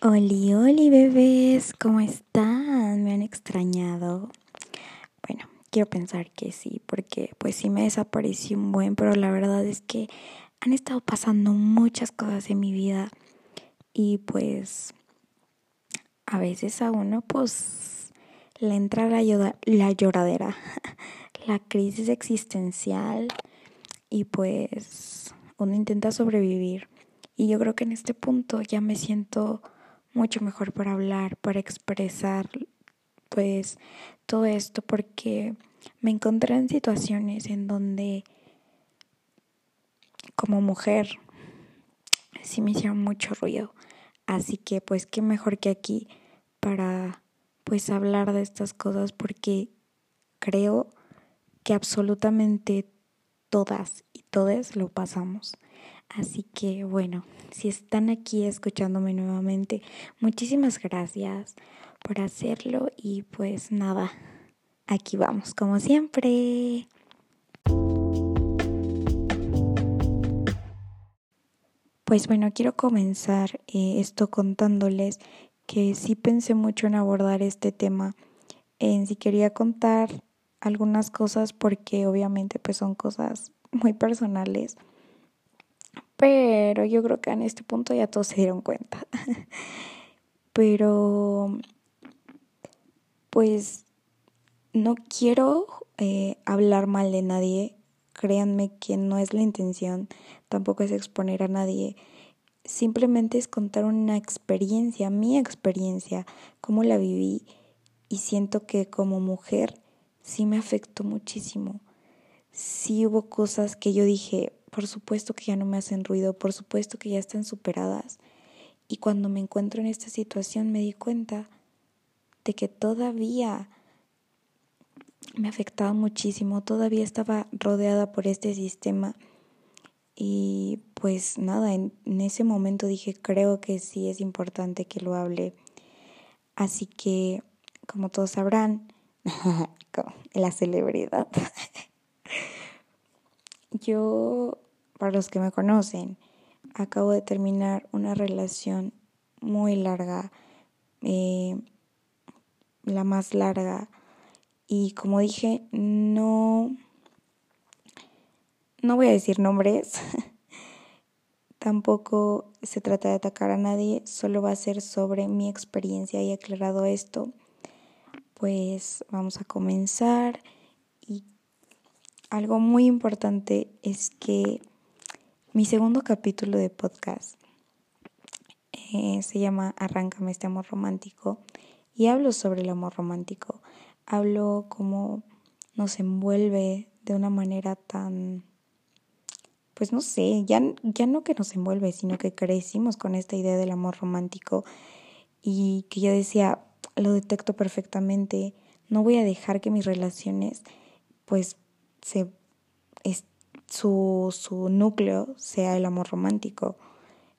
Oli, oli bebés, ¿cómo están? ¿Me han extrañado? Bueno, quiero pensar que sí, porque pues sí me desaparecí un buen, pero la verdad es que han estado pasando muchas cosas en mi vida y pues a veces a uno pues le entra la, la lloradera, la crisis existencial y pues uno intenta sobrevivir. Y yo creo que en este punto ya me siento mucho mejor para hablar, para expresar pues todo esto porque me encontré en situaciones en donde como mujer sí me hicieron mucho ruido. Así que pues qué mejor que aquí para pues hablar de estas cosas porque creo que absolutamente todas y todos lo pasamos. Así que bueno, si están aquí escuchándome nuevamente, muchísimas gracias por hacerlo y pues nada, aquí vamos como siempre. Pues bueno, quiero comenzar eh, esto contándoles que sí pensé mucho en abordar este tema, en si quería contar algunas cosas porque obviamente pues son cosas muy personales pero yo creo que en este punto ya todos se dieron cuenta. Pero, pues, no quiero eh, hablar mal de nadie. Créanme que no es la intención, tampoco es exponer a nadie. Simplemente es contar una experiencia, mi experiencia, cómo la viví. Y siento que como mujer sí me afectó muchísimo. Sí hubo cosas que yo dije, por supuesto que ya no me hacen ruido, por supuesto que ya están superadas. Y cuando me encuentro en esta situación me di cuenta de que todavía me afectaba muchísimo, todavía estaba rodeada por este sistema. Y pues nada, en, ese momento dije, creo que sí es importante que lo hable. Así que, como todos sabrán, la celebridad. Yo, para los que me conocen, acabo de terminar una relación muy larga, eh, la más larga. Y como dije, no, no voy a decir nombres, tampoco se trata de atacar a nadie, solo va a ser sobre mi experiencia y aclarado esto, pues vamos a comenzar algo muy importante es que mi segundo capítulo de podcast eh, se llama Arráncame este amor romántico y hablo sobre el amor romántico. Hablo cómo nos envuelve de una manera tan, pues no sé, ya, ya no que nos envuelve, sino que crecimos con esta idea del amor romántico y que yo decía, lo detecto perfectamente, no voy a dejar que mis relaciones pues se, es, su, su núcleo sea el amor romántico.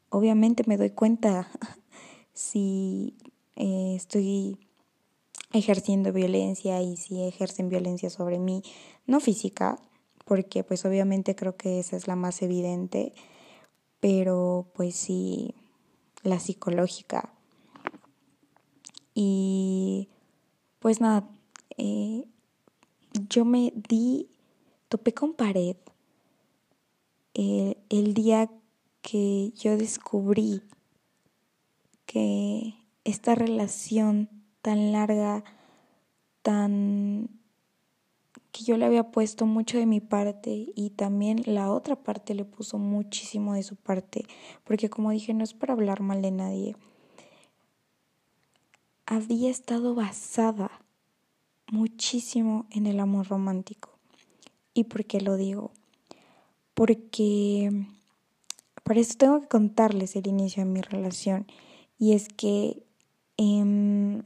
Obviamente me doy cuenta si eh, estoy ejerciendo violencia y si ejercen violencia sobre mí, no física, porque pues obviamente creo que esa es la más evidente, pero pues sí la psicológica. Y pues nada, eh, yo me di topé con pared el día que yo descubrí que esta relación tan larga, tan que yo le había puesto mucho de mi parte y también la otra parte le puso muchísimo de su parte, porque como dije, no es para hablar mal de nadie. Había estado basada muchísimo en el amor romántico. ¿Y por qué lo digo? Porque para eso tengo que contarles el inicio de mi relación. Y es que em,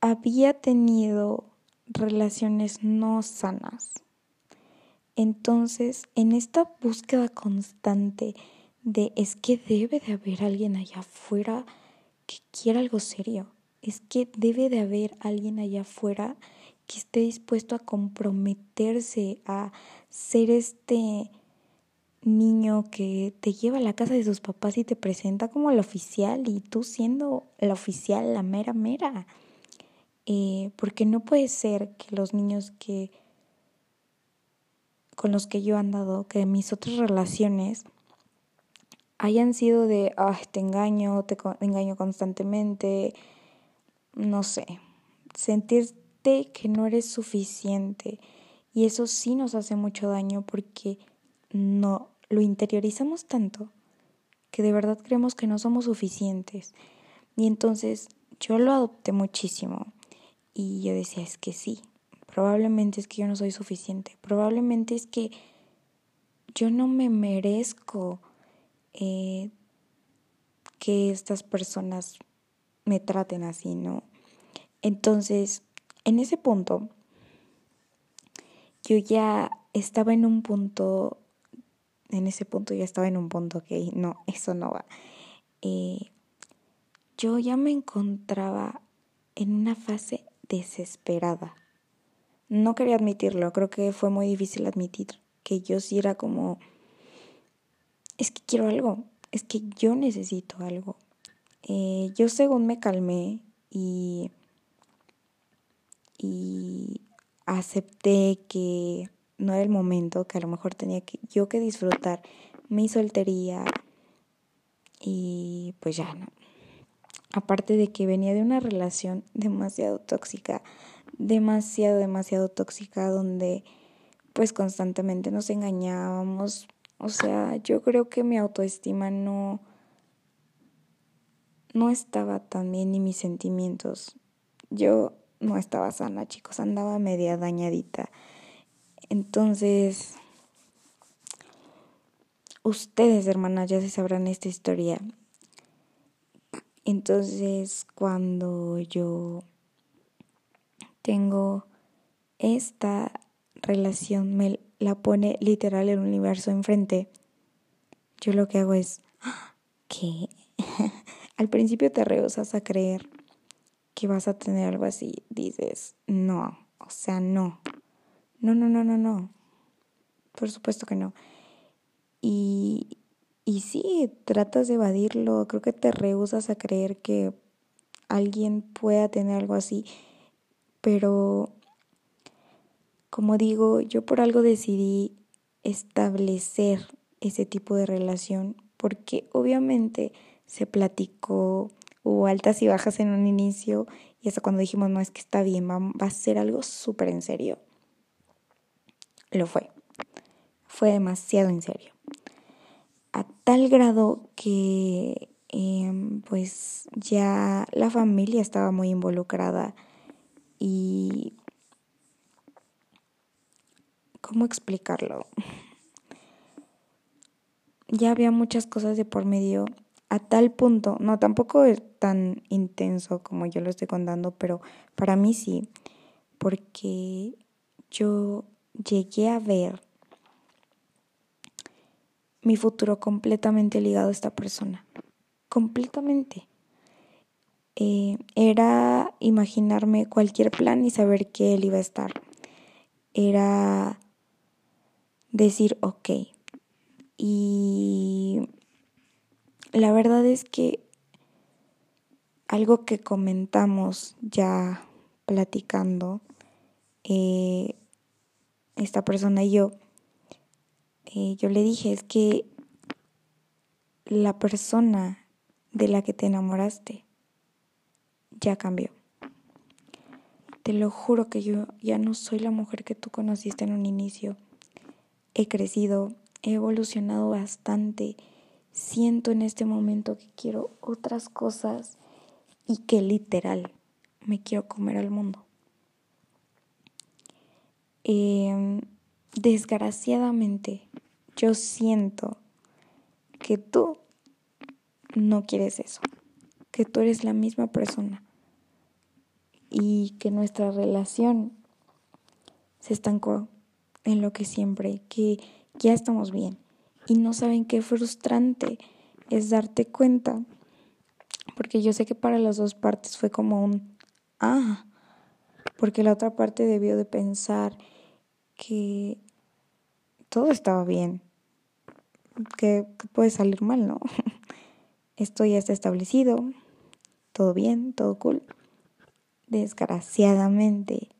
había tenido relaciones no sanas. Entonces, en esta búsqueda constante de es que debe de haber alguien allá afuera que quiera algo serio, es que debe de haber alguien allá afuera que esté dispuesto a comprometerse, a ser este niño que te lleva a la casa de sus papás y te presenta como la oficial y tú siendo la oficial, la mera mera. Eh, porque no puede ser que los niños que con los que yo he andado, que mis otras relaciones hayan sido de, ah, te engaño, te engaño constantemente, no sé, que no eres suficiente. Y eso sí nos hace mucho daño porque no lo interiorizamos tanto que de verdad creemos que no somos suficientes. Y entonces yo lo adopté muchísimo y yo decía, es que sí, probablemente es que yo no soy suficiente, probablemente es que yo no me merezco eh, que estas personas me traten así, ¿no? Entonces, en ese punto, yo ya estaba en un punto, en ese punto ya estaba en un punto que no, eso no va. Eh, yo ya me encontraba en una fase desesperada. No quería admitirlo, creo que fue muy difícil admitir que yo sí era como, es que quiero algo, es que yo necesito algo. Eh, yo según me calmé y, y acepté que no era el momento, que a lo mejor tenía que yo que disfrutar mi soltería y pues ya no. Aparte de que venía de una relación demasiado tóxica, demasiado, demasiado tóxica donde pues constantemente nos engañábamos. O sea, yo creo que mi autoestima no no estaba tan bien ni mis sentimientos. Yo no estaba sana, chicos, andaba media dañadita. Entonces, ustedes, hermanas, ya se sabrán esta historia. Entonces, cuando yo tengo esta relación, me la pone literal el universo enfrente, yo lo que hago es, ¿qué? Al principio te rehusas a creer que vas a tener algo así. Dices, no, o sea, no. No, no, no, no, no. Por supuesto que no. Y, y sí, tratas de evadirlo. Creo que te rehusas a creer que alguien pueda tener algo así pero como digo, yo por algo decidí establecer ese tipo de relación porque obviamente se platicó, hubo altas y bajas en un inicio y hasta cuando dijimos, no, es que está bien, va, a ser algo súper en serio. Lo fue. Fue demasiado en serio. A tal grado que em, pues ya la familia estaba muy involucrada y ¿cómo explicarlo? Ya había muchas cosas de por medio a tal punto, no, tampoco es tan intenso como yo lo estoy contando, pero para mí sí, porque yo llegué a ver mi futuro completamente ligado a esta persona, completamente. Eh, era imaginarme cualquier plan y saber que él iba a estar. Era decir, ok. Y la verdad es que algo que comentamos ya platicando, eh, esta persona y yo, eh, yo le dije, es que la persona de la que te enamoraste ya cambió. Te lo juro que yo ya no soy la mujer que tú conociste en un inicio. He crecido, he evolucionado bastante. Siento en este momento que quiero otras cosas y que literal me quiero comer al mundo. Em, desgraciadamente, yo siento que tú no quieres eso, que tú eres la misma persona y que nuestra relación se estancó en lo que siempre, que ya estamos bien. Y no saben qué frustrante es darte cuenta, porque yo sé que para las dos partes fue como un, ah, porque la otra parte debió de pensar que todo estaba bien, que, puede salir mal, ¿no? Esto ya está establecido, todo bien, todo cool. Desgraciadamente,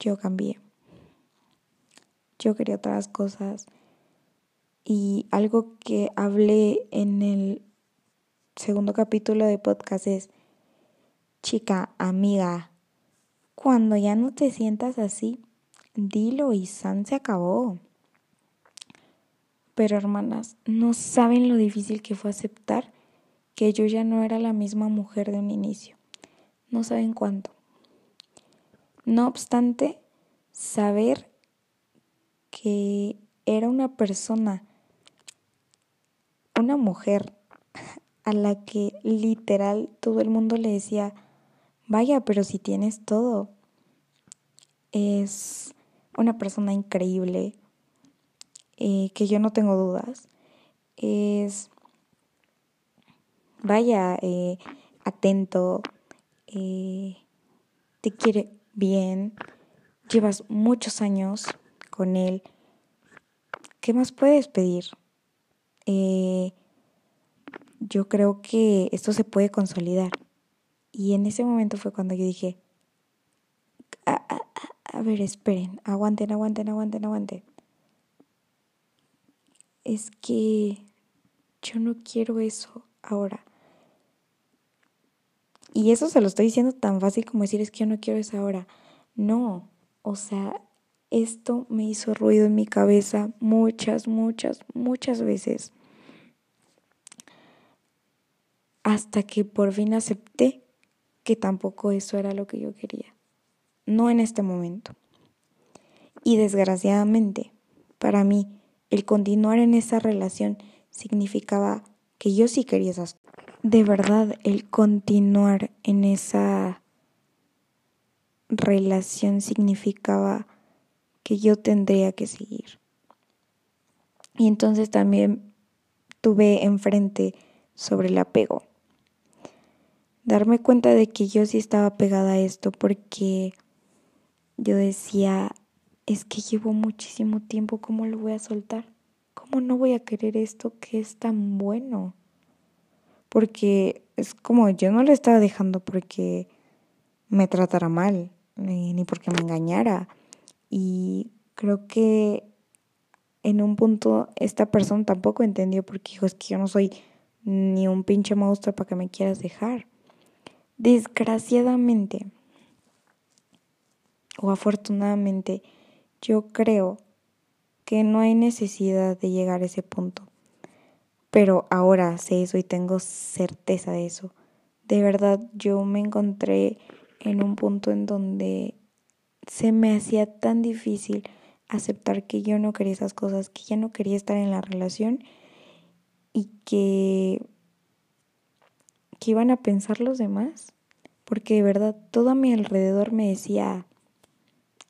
yo cambié. Yo quería otras cosas. Y algo que hablé en el segundo capítulo de podcast es, chica, amiga, cuando ya no te sientas así, dilo y San se acabó. Pero hermanas, no saben lo difícil que fue aceptar que yo ya no era la misma mujer de un inicio. No saben cuánto. No obstante, saber que era una persona, una mujer a la que literal todo el mundo le decía, vaya, pero si tienes todo, es una persona increíble, eh, que yo no tengo dudas, es, vaya, eh, atento, eh, te quiere bien, llevas muchos años con él, ¿qué más puedes pedir? Yo creo que esto se puede consolidar. Y en ese momento fue cuando yo dije, a ver, esperen, aguanten, aguanten, aguanten, aguanten es que yo no quiero eso ahora. Y eso se lo estoy diciendo tan fácil como decir es que yo no quiero eso ahora. No, o sea, esto me hizo ruido en mi cabeza muchas, muchas, muchas veces. Hasta que por fin acepté que tampoco eso era lo que yo quería. No en este momento. Y desgraciadamente, para mí, el continuar en esa relación significaba que yo sí quería esas cosas. De verdad, el continuar en esa relación significaba que yo tendría que seguir. Y entonces también tuve enfrente sobre el apego. Darme cuenta de que yo sí estaba pegada a esto porque yo decía, es que llevo muchísimo tiempo, ¿cómo lo voy a soltar? ¿Cómo no voy a querer esto que es tan bueno? Porque es como yo no le estaba dejando porque me tratara mal, ni, porque me engañara. Y creo que en un punto esta persona tampoco entendió porque dijo, es que yo no soy ni un pinche monstruo para que me quieras dejar. Desgraciadamente, o afortunadamente, yo creo que no hay necesidad de llegar a ese punto. Pero ahora sé eso y tengo certeza de eso. De verdad, yo me encontré en un punto en donde se me hacía tan difícil aceptar que yo no quería esas cosas, que ya no quería estar en la relación y que, que iban a pensar los demás. Porque de verdad todo a mi alrededor me decía,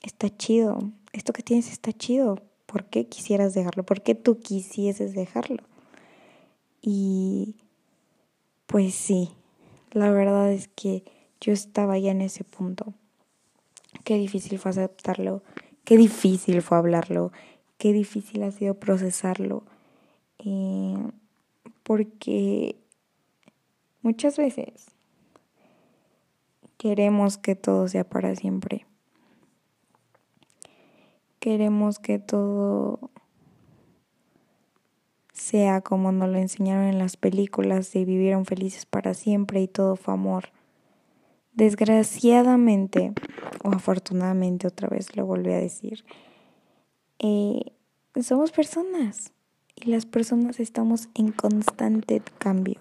está chido, esto que tienes está chido, ¿por qué quisieras dejarlo? ¿Por qué tú quisieses dejarlo? Y pues sí, la verdad es que yo estaba ya en ese punto. Qué difícil fue aceptarlo, qué difícil fue hablarlo, qué difícil ha sido procesarlo. Eh, porque muchas veces queremos que todo sea para siempre queremos que todo sea como nos lo enseñaron en las películas y vivieron felices para siempre y todo fue amor. Desgraciadamente, o afortunadamente otra vez lo volví a decir, eh, somos personas y las personas estamos en constante cambio.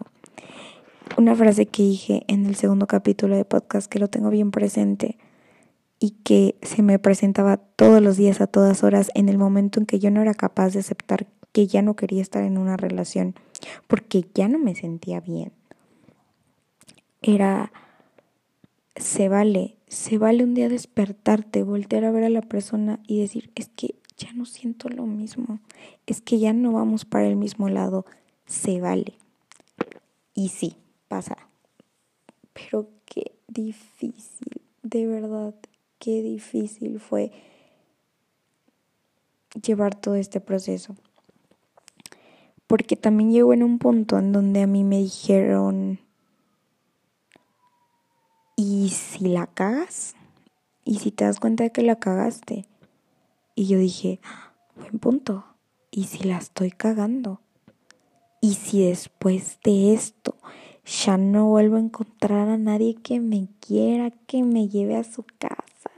Una frase que dije en el segundo capítulo de podcast que lo tengo bien presente y que se me presentaba todos los días a todas horas en el momento en que yo no era capaz de aceptar que ya no quería estar en una relación porque ya no me sentía bien. Era, se vale, se vale un día despertarte, voltear a ver a la persona y decir, es que ya no siento lo mismo, es que ya no vamos para el mismo lado, se vale. Y sí, pasa. Pero qué difícil, de verdad, qué difícil fue llevar todo este proceso. porque también llegó en un punto en donde a mí me dijeron, ¿y si la cagas? ¿Y si te das cuenta de que la cagaste? Y yo dije, buen punto, ¿y si la estoy cagando? ¿Y si después de esto ya no vuelvo a encontrar a nadie que me quiera, que me lleve a su casa?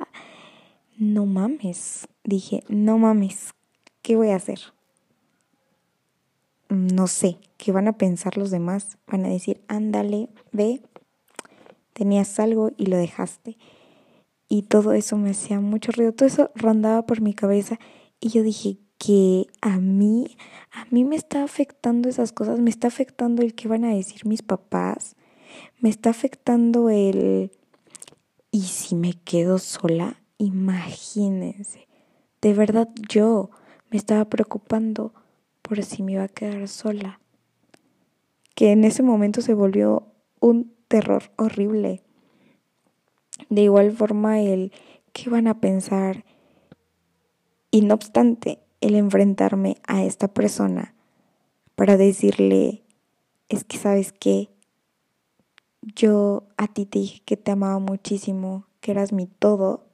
No mames, dije, no mames, ¿qué voy a hacer? No sé, ¿qué van a pensar los demás? Van a decir, ándale, ve, tenías algo y lo dejaste. Y todo eso me hacía mucho ruido, todo eso rondaba por mi cabeza y yo dije que a mí, a mí me está afectando esas cosas, me está afectando el que van a decir mis papás, me está afectando el, ¿y si me quedo sola? Imagínense, de verdad yo me estaba preocupando por si me iba a quedar sola, que en ese momento se volvió un terror horrible. De igual forma el qué van a pensar y no obstante el enfrentarme a esta persona para decirle es que sabes qué yo a ti te dije que te amaba muchísimo, que eras mi todo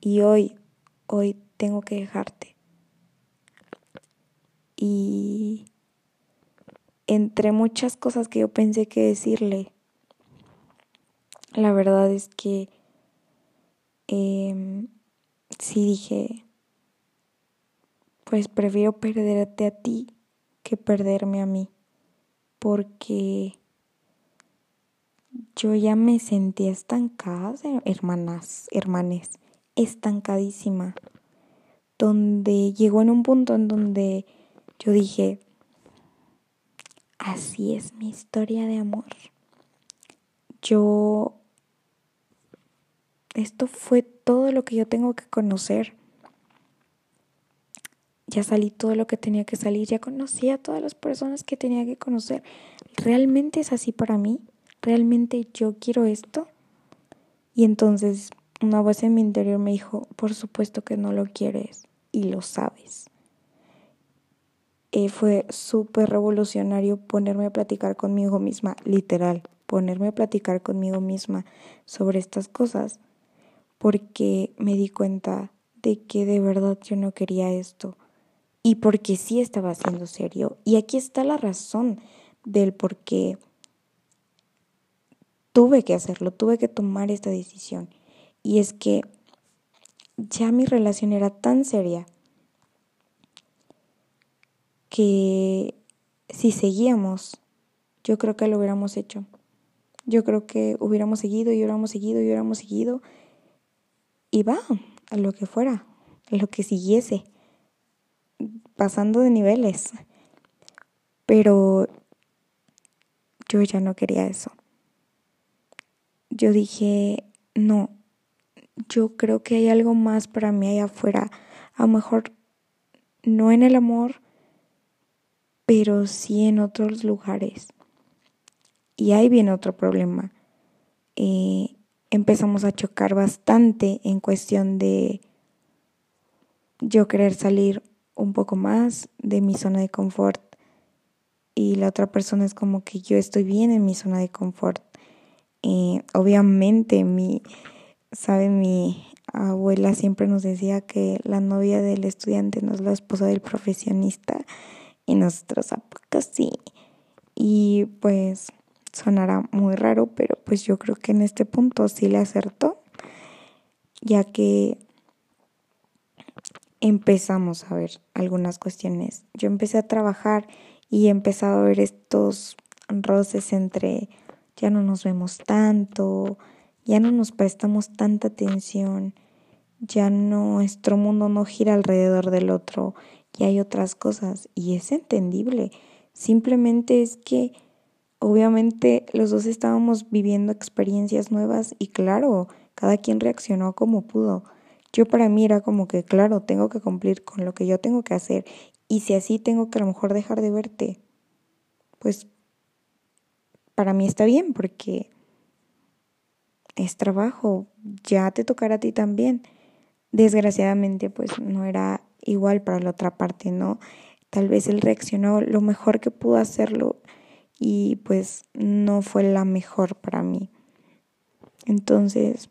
y hoy, hoy tengo que dejarte. Y entre muchas cosas que yo pensé que decirle, la verdad es que eh, sí dije, pues prefiero perderte a ti que perderme a mí, porque yo ya me sentía estancada, hermanas, hermanes estancadísima, donde llegó en un punto en donde yo dije, así es mi historia de amor. Yo, esto fue todo lo que yo tengo que conocer. Ya salí todo lo que tenía que salir, ya conocí a todas las personas que tenía que conocer. ¿Realmente es así para mí? ¿Realmente yo quiero esto? Y entonces una voz en mi interior me dijo, por supuesto que no lo quieres y lo sabes. Eh, fue súper revolucionario ponerme a platicar conmigo misma, literal, ponerme a platicar conmigo misma sobre estas cosas, porque me di cuenta de que de verdad yo no quería esto y porque sí estaba siendo serio. Y aquí está la razón del por qué tuve que hacerlo, tuve que tomar esta decisión. Y es que ya mi relación era tan seria que si seguíamos, yo creo que lo hubiéramos hecho. Yo creo que hubiéramos seguido y hubiéramos seguido y hubiéramos seguido. Y va, a lo que fuera, a lo que siguiese, pasando de niveles. Pero yo ya no quería eso. Yo dije, no, yo creo que hay algo más para mí allá afuera. A lo mejor no en el amor, pero sí en otros lugares. Y ahí viene otro problema. Eh, empezamos a chocar bastante en cuestión de yo querer salir un poco más de mi zona de confort y la otra persona es como que yo estoy bien en mi zona de confort. Eh, obviamente mi, Sabe, mi abuela siempre nos decía que la novia del estudiante no es la esposa del profesionista y nosotros a poco sí. Y pues sonará muy raro, pero pues yo creo que en este punto sí le acertó, ya que empezamos a ver algunas cuestiones. Yo empecé a trabajar y he empezado a ver estos roces entre ya no nos vemos tanto, ya no nos prestamos tanta atención, ya nuestro mundo no gira alrededor del otro y hay otras cosas y es entendible. Simplemente es que obviamente los dos estábamos viviendo experiencias nuevas y claro, cada quien reaccionó como pudo. Yo para mí era como que, claro, tengo que cumplir con lo que yo tengo que hacer y si así tengo que a lo mejor dejar de verte, pues para mí está bien porque es trabajo, ya te tocará a ti también. Desgraciadamente, pues no era igual para la otra parte, ¿no? tal vez él reaccionó lo mejor que pudo hacerlo y pues no fue la mejor para mí. Entonces,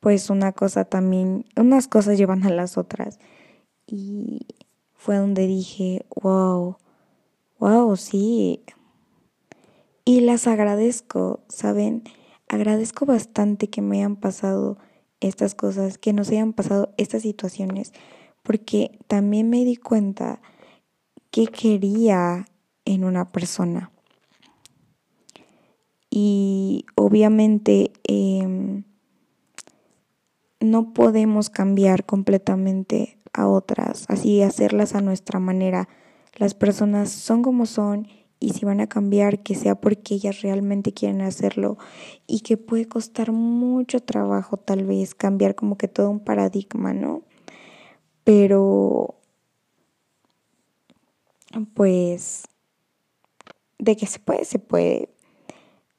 pues una cosa también, unas cosas llevan a las otras. Y fue donde dije, wow, wow, sí. Y las agradezco, ¿saben? Agradezco bastante que me hayan pasado estas cosas, que nos hayan pasado estas situaciones, porque también me di cuenta que quería en una persona. Y obviamente em, no podemos cambiar completamente a otras, así hacerlas a nuestra manera. Las personas son como son y si van a cambiar, que sea porque ellas realmente quieren hacerlo y que puede costar mucho trabajo tal vez cambiar como que todo un paradigma, ¿no? Pero pues de que se puede, se puede.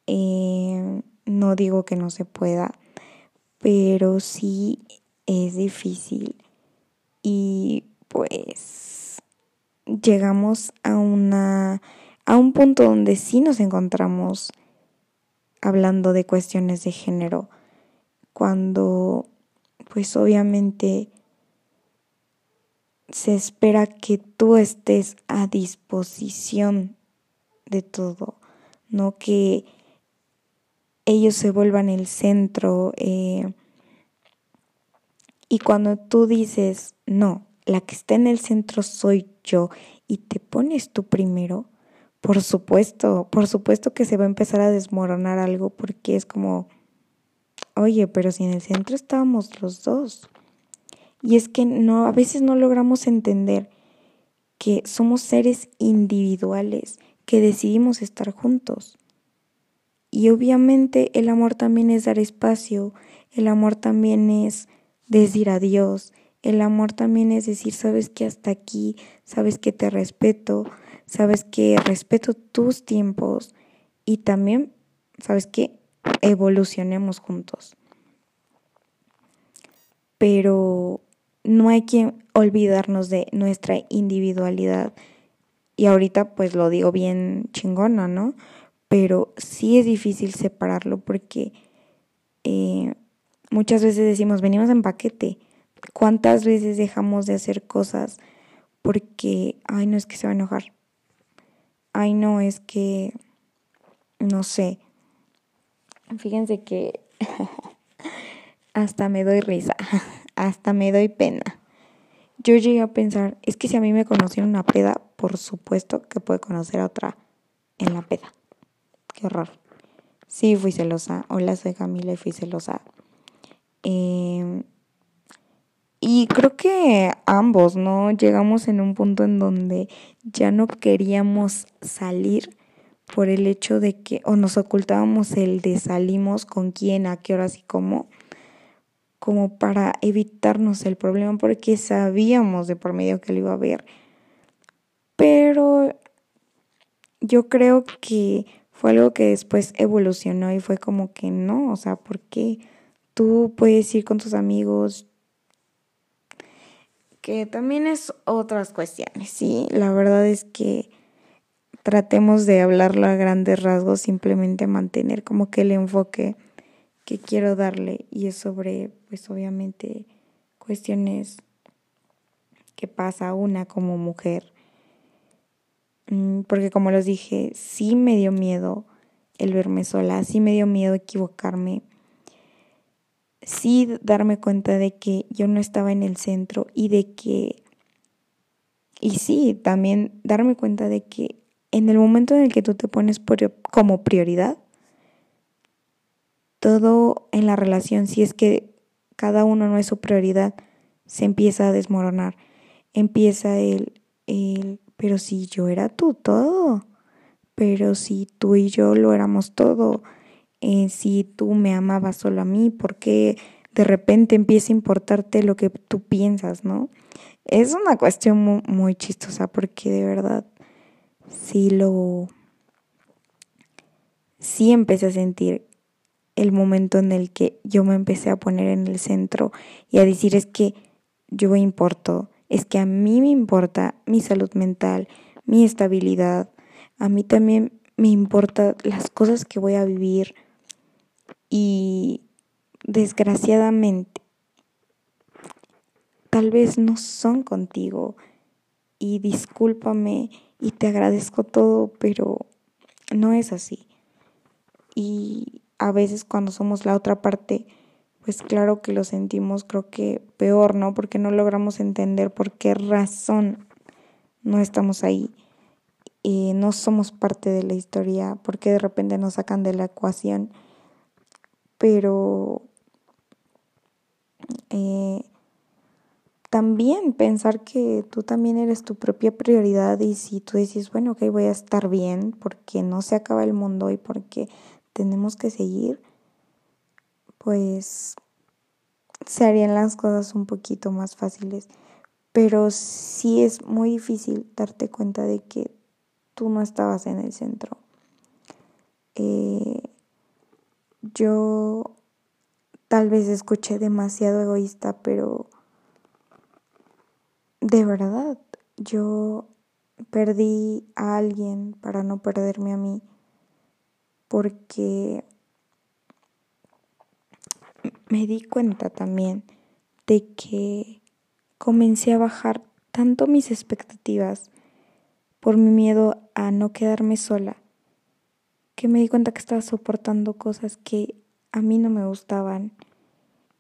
Eh, no digo que no se pueda, pero sí es difícil. Y pues llegamos a una a un punto donde sí nos encontramos hablando de cuestiones de género, cuando pues obviamente se espera que tú estés a disposición de todo, no que ellos se vuelvan el centro. Eh, y cuando tú dices, no, la que está en el centro soy yo y te pones tú primero, por supuesto, por supuesto que se va a empezar a desmoronar algo porque es como, oye, pero si en el centro estábamos los dos. Y es que no, a veces no logramos entender que somos seres individuales que decidimos estar juntos. Y obviamente el amor también es dar espacio, el amor también es decir adiós, el amor también es decir, sabes que hasta aquí, sabes que te respeto, sabes que respeto tus tiempos y también, sabes que evolucionemos juntos. Pero no hay que olvidarnos de nuestra individualidad y ahorita pues lo digo bien chingona, ¿no? Pero sí es difícil separarlo porque eh, muchas veces decimos, venimos en paquete. ¿Cuántas veces dejamos de hacer cosas porque, ay, no es que se va a enojar? Ay, no, es que, no sé. Fíjense que hasta me doy risa, hasta me doy pena. Yo llegué a pensar, es que si a mí me conocieron una peda, por supuesto que puede conocer a otra en la peda. Qué horror. Sí, fui celosa. Hola, soy Camila y fui celosa. Em, y creo que ambos, ¿no? Llegamos en un punto en donde ya no queríamos salir por el hecho de que, o nos ocultábamos el de salimos con quién, a qué horas y cómo como para evitarnos el problema porque sabíamos de por medio que lo iba a ver. Pero yo creo que fue algo que después evolucionó y fue como que no, o sea, porque tú puedes ir con tus amigos, que también es otras cuestiones, ¿sí? La verdad es que tratemos de hablarlo a grandes rasgos, simplemente mantener como que el enfoque que quiero darle y es sobre, pues obviamente, cuestiones que pasa una como mujer. Mm, porque como les dije, sí me dio miedo el verme sola, sí me dio miedo equivocarme, sí darme cuenta de que yo no estaba en el centro y de que, y sí, también darme cuenta de que en el momento en el que tú te pones como prioridad, todo en la relación, si es que cada uno no es su prioridad, se empieza a desmoronar. Empieza el, el, pero si yo era tú todo, pero si tú y yo lo éramos todo, eh, si tú me amabas solo a mí, ¿por qué de repente empieza a importarte lo que tú piensas, no? Es una cuestión muy, muy chistosa porque de verdad sí lo... Sí empecé a sentir el momento en el que yo me empecé a poner en el centro y a decir es que yo importo, es que a mí me importa mi salud mental, mi estabilidad, a mí también me importa las cosas que voy a vivir. Y desgraciadamente tal vez no son contigo. Y discúlpame y te agradezco todo, pero no es así. Y a veces cuando somos la otra parte, pues claro que lo sentimos, creo que peor, ¿no? Porque no logramos entender por qué razón no estamos ahí. Y no somos parte de la historia, porque de repente nos sacan de la ecuación. Pero eh, también pensar que tú también eres tu propia prioridad y si tú dices, bueno, ok, voy a estar bien porque no se acaba el mundo y porque tenemos que seguir, pues se harían las cosas un poquito más fáciles. Pero sí es muy difícil darte cuenta de que tú no estabas en el centro. Eh, yo tal vez escuché demasiado egoísta, pero de verdad, yo perdí a alguien para no perderme a mí, porque me di cuenta también de que comencé a bajar tanto mis expectativas por mi miedo a no quedarme sola, que me di cuenta que estaba soportando cosas que a mí no me gustaban,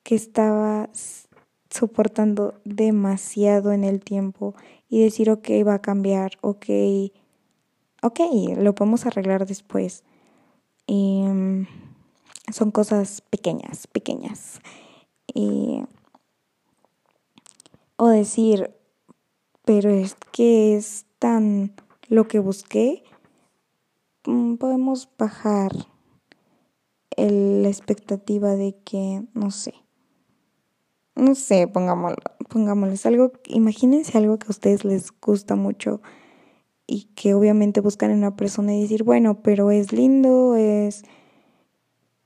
que estaba soportando demasiado en el tiempo y decir, ok, va a cambiar, ok, ok, lo podemos arreglar después. Em, son cosas pequeñas, pequeñas. o decir, pero es que es tan lo que busqué, mm, podemos bajar la expectativa de que, no sé, no sé, pongámoslo, pongámoslo, es algo, imagínense algo que a ustedes les gusta mucho y que obviamente buscan en una persona y decir, bueno, pero es lindo, es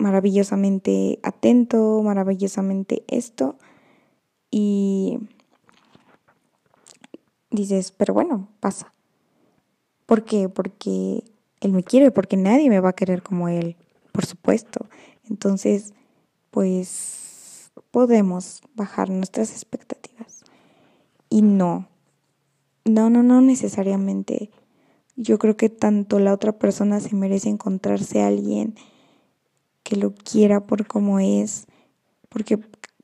maravillosamente atento, maravillosamente esto y dices, pero bueno, pasa. ¿Por qué? Porque él me quiere, porque nadie me va a querer como él, por supuesto. Entonces, pues podemos bajar nuestras expectativas. Y no, no, no, no necesariamente. Yo creo que tanto la otra persona se merece encontrarse a alguien que lo quiera por como es, porque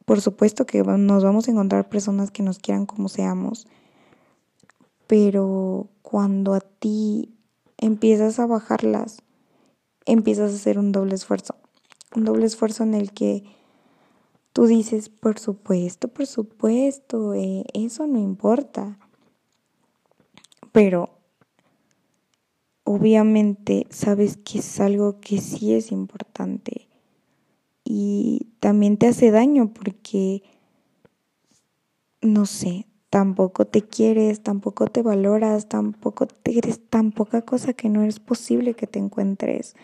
por supuesto que nos vamos a encontrar personas que nos quieran como seamos, pero cuando a ti empiezas a bajarlas, empiezas a hacer un doble esfuerzo, un doble esfuerzo en el que Tú dices, por supuesto, por supuesto, eh, eso no importa. Pero obviamente sabes que es algo que sí es importante y también te hace daño porque, no sé, tampoco te quieres, tampoco te valoras, tampoco te eres tan poca cosa que no es posible que te encuentres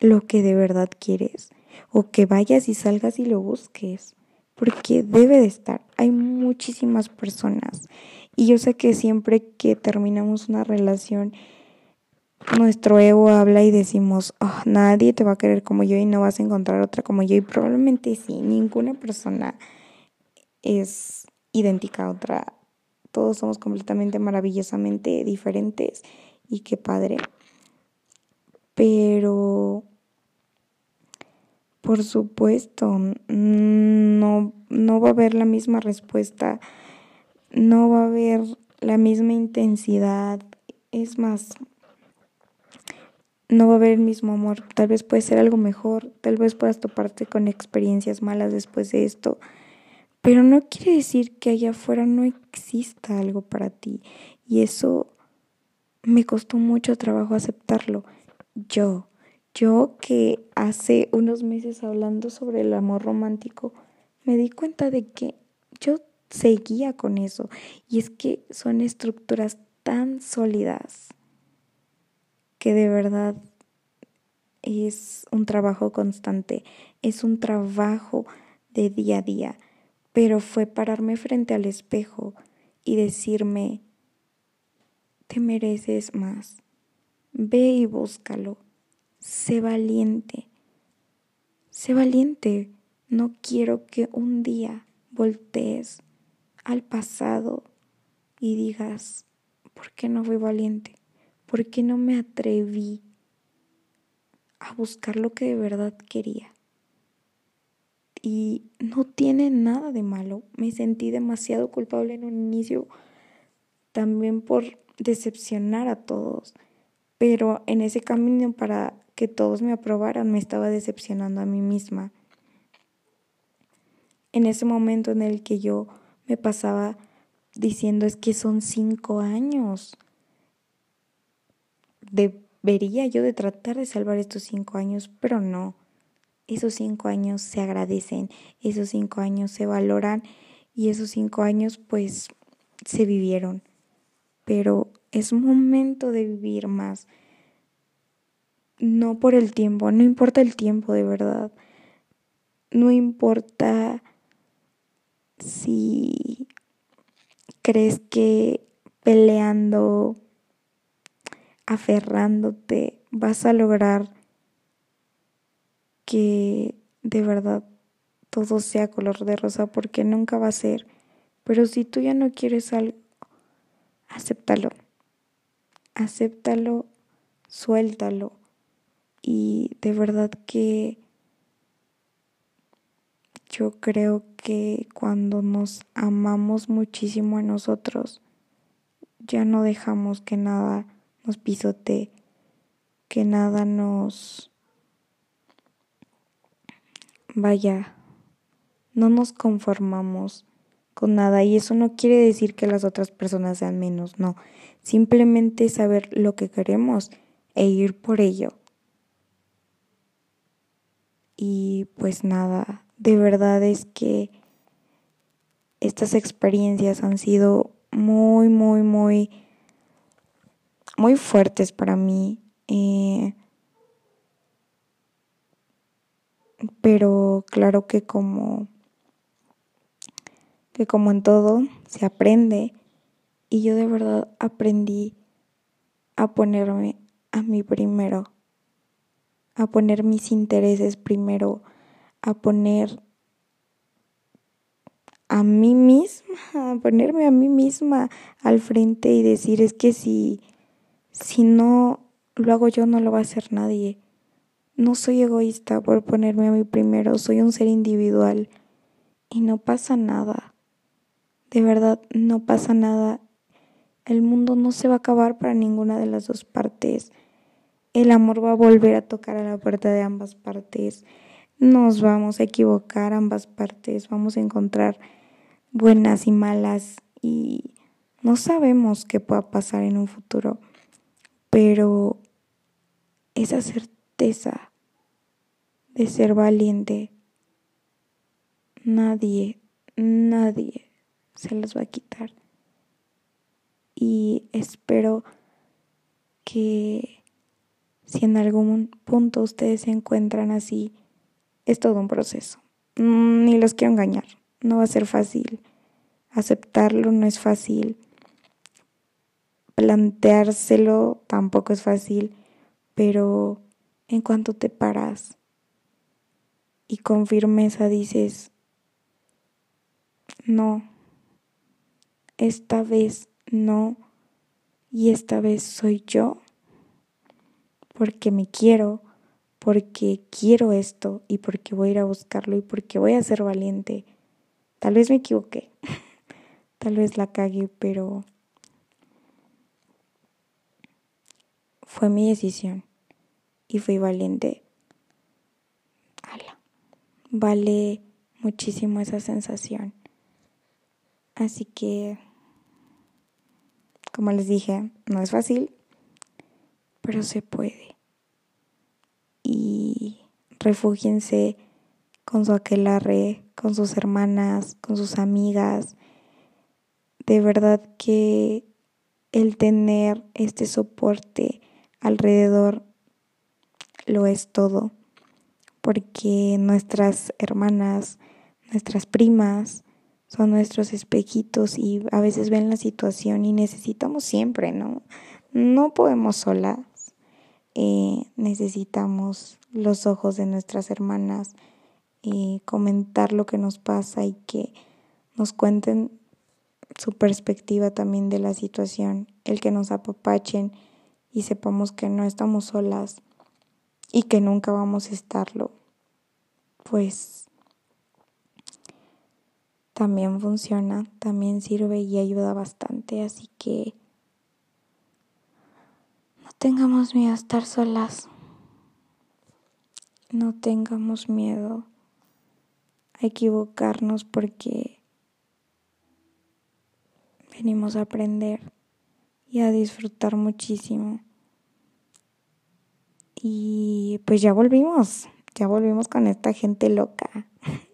lo que de verdad quieres o que vayas y salgas y lo busques, porque debe de estar. Hay muchísimas personas y yo sé que siempre que terminamos una relación, nuestro ego habla y decimos, oh, nadie te va a querer como yo y no vas a encontrar otra como yo y probablemente sí, ninguna persona es idéntica a otra. Todos somos completamente maravillosamente diferentes y qué padre. Pero por supuesto, no, no va a haber la misma respuesta, no va a haber la misma intensidad, es más, no va a haber el mismo amor, tal vez puede ser algo mejor, tal vez puedas toparte con experiencias malas después de esto, pero no quiere decir que allá afuera no exista algo para ti y eso me costó mucho trabajo aceptarlo. Yo, yo que hace unos meses hablando sobre el amor romántico, me di cuenta de que yo seguía con eso. Y es que son estructuras tan sólidas que de verdad es un trabajo constante, es un trabajo de día a día, pero fue pararme frente al espejo y decirme, te mereces más, ve y búscalo, sé valiente, sé valiente, no quiero que un día voltees al pasado y digas, ¿por qué no fui valiente? ¿Por qué no me atreví a buscar lo que de verdad quería? Y no tiene nada de malo. Me sentí demasiado culpable en un inicio también por decepcionar a todos. Pero en ese camino para que todos me aprobaran me estaba decepcionando a mí misma. En ese momento en el que yo me pasaba diciendo es que son cinco años. Debería yo de tratar de salvar estos cinco años, pero no. Esos cinco años se agradecen, esos cinco años se valoran y esos cinco años pues se vivieron. Pero es momento de vivir más. No por el tiempo, no importa el tiempo de verdad. No importa si crees que peleando, aferrándote, vas a lograr que de verdad todo sea color de rosa, porque nunca va a ser. Pero si tú ya no quieres algo, acéptalo. Acéptalo, suéltalo. Y de verdad que yo creo que cuando nos amamos muchísimo a nosotros, ya no dejamos que nada nos pisotee, que nada nos vaya, no nos conformamos con nada y eso no quiere decir que las otras personas sean menos, no, simplemente saber lo que queremos e ir por ello. Y pues nada, de verdad es que estas experiencias han sido muy, muy, muy, muy fuertes para mí. Eh, pero claro que como que como en todo se aprende y yo de verdad aprendí a ponerme a mí primero, a poner mis intereses primero, a poner a mí misma, a ponerme a mí misma al frente y decir es que si, si no lo hago yo no lo va a hacer nadie. No soy egoísta por ponerme a mí primero, soy un ser individual y no pasa nada. De verdad, no pasa nada. El mundo no se va a acabar para ninguna de las dos partes. El amor va a volver a tocar a la puerta de ambas partes nos vamos a equivocar ambas partes, vamos a encontrar buenas y malas y no sabemos qué pueda pasar en un futuro, pero esa certeza de ser valiente, nadie, nadie se las va a quitar. Y espero que si en algún punto ustedes se encuentran así, es todo un proceso. Ni los quiero engañar, no va a ser fácil. Aceptarlo no es fácil. Planteárselo tampoco es fácil, pero en cuanto te paras y con firmeza dices, no, esta vez no, y esta vez soy yo, porque me quiero, porque quiero esto y porque voy a ir a buscarlo y porque voy a ser valiente. Tal vez me equivoqué, tal vez la cagué, pero fue mi decisión y fui valiente. Vale muchísimo esa sensación. Así que, como les dije, no es fácil, pero se puede y refúgiense con su aquelarre, con sus hermanas, con sus amigas. De verdad que el tener este soporte alrededor lo es todo, porque nuestras hermanas, nuestras primas, son nuestros espejitos y a veces ven la situación y necesitamos siempre, ¿no? No podemos solas, eh, necesitamos los ojos de nuestras hermanas, y comentar lo que nos pasa y que nos cuenten su perspectiva también de la situación, el que nos apapachen y sepamos que no estamos solas y que nunca vamos a estarlo, pues también funciona, también sirve y ayuda bastante, así que no tengamos miedo a estar solas, no tengamos miedo a equivocarnos porque venimos a aprender y a disfrutar muchísimo. Y pues ya volvimos, ya volvimos con esta gente loca.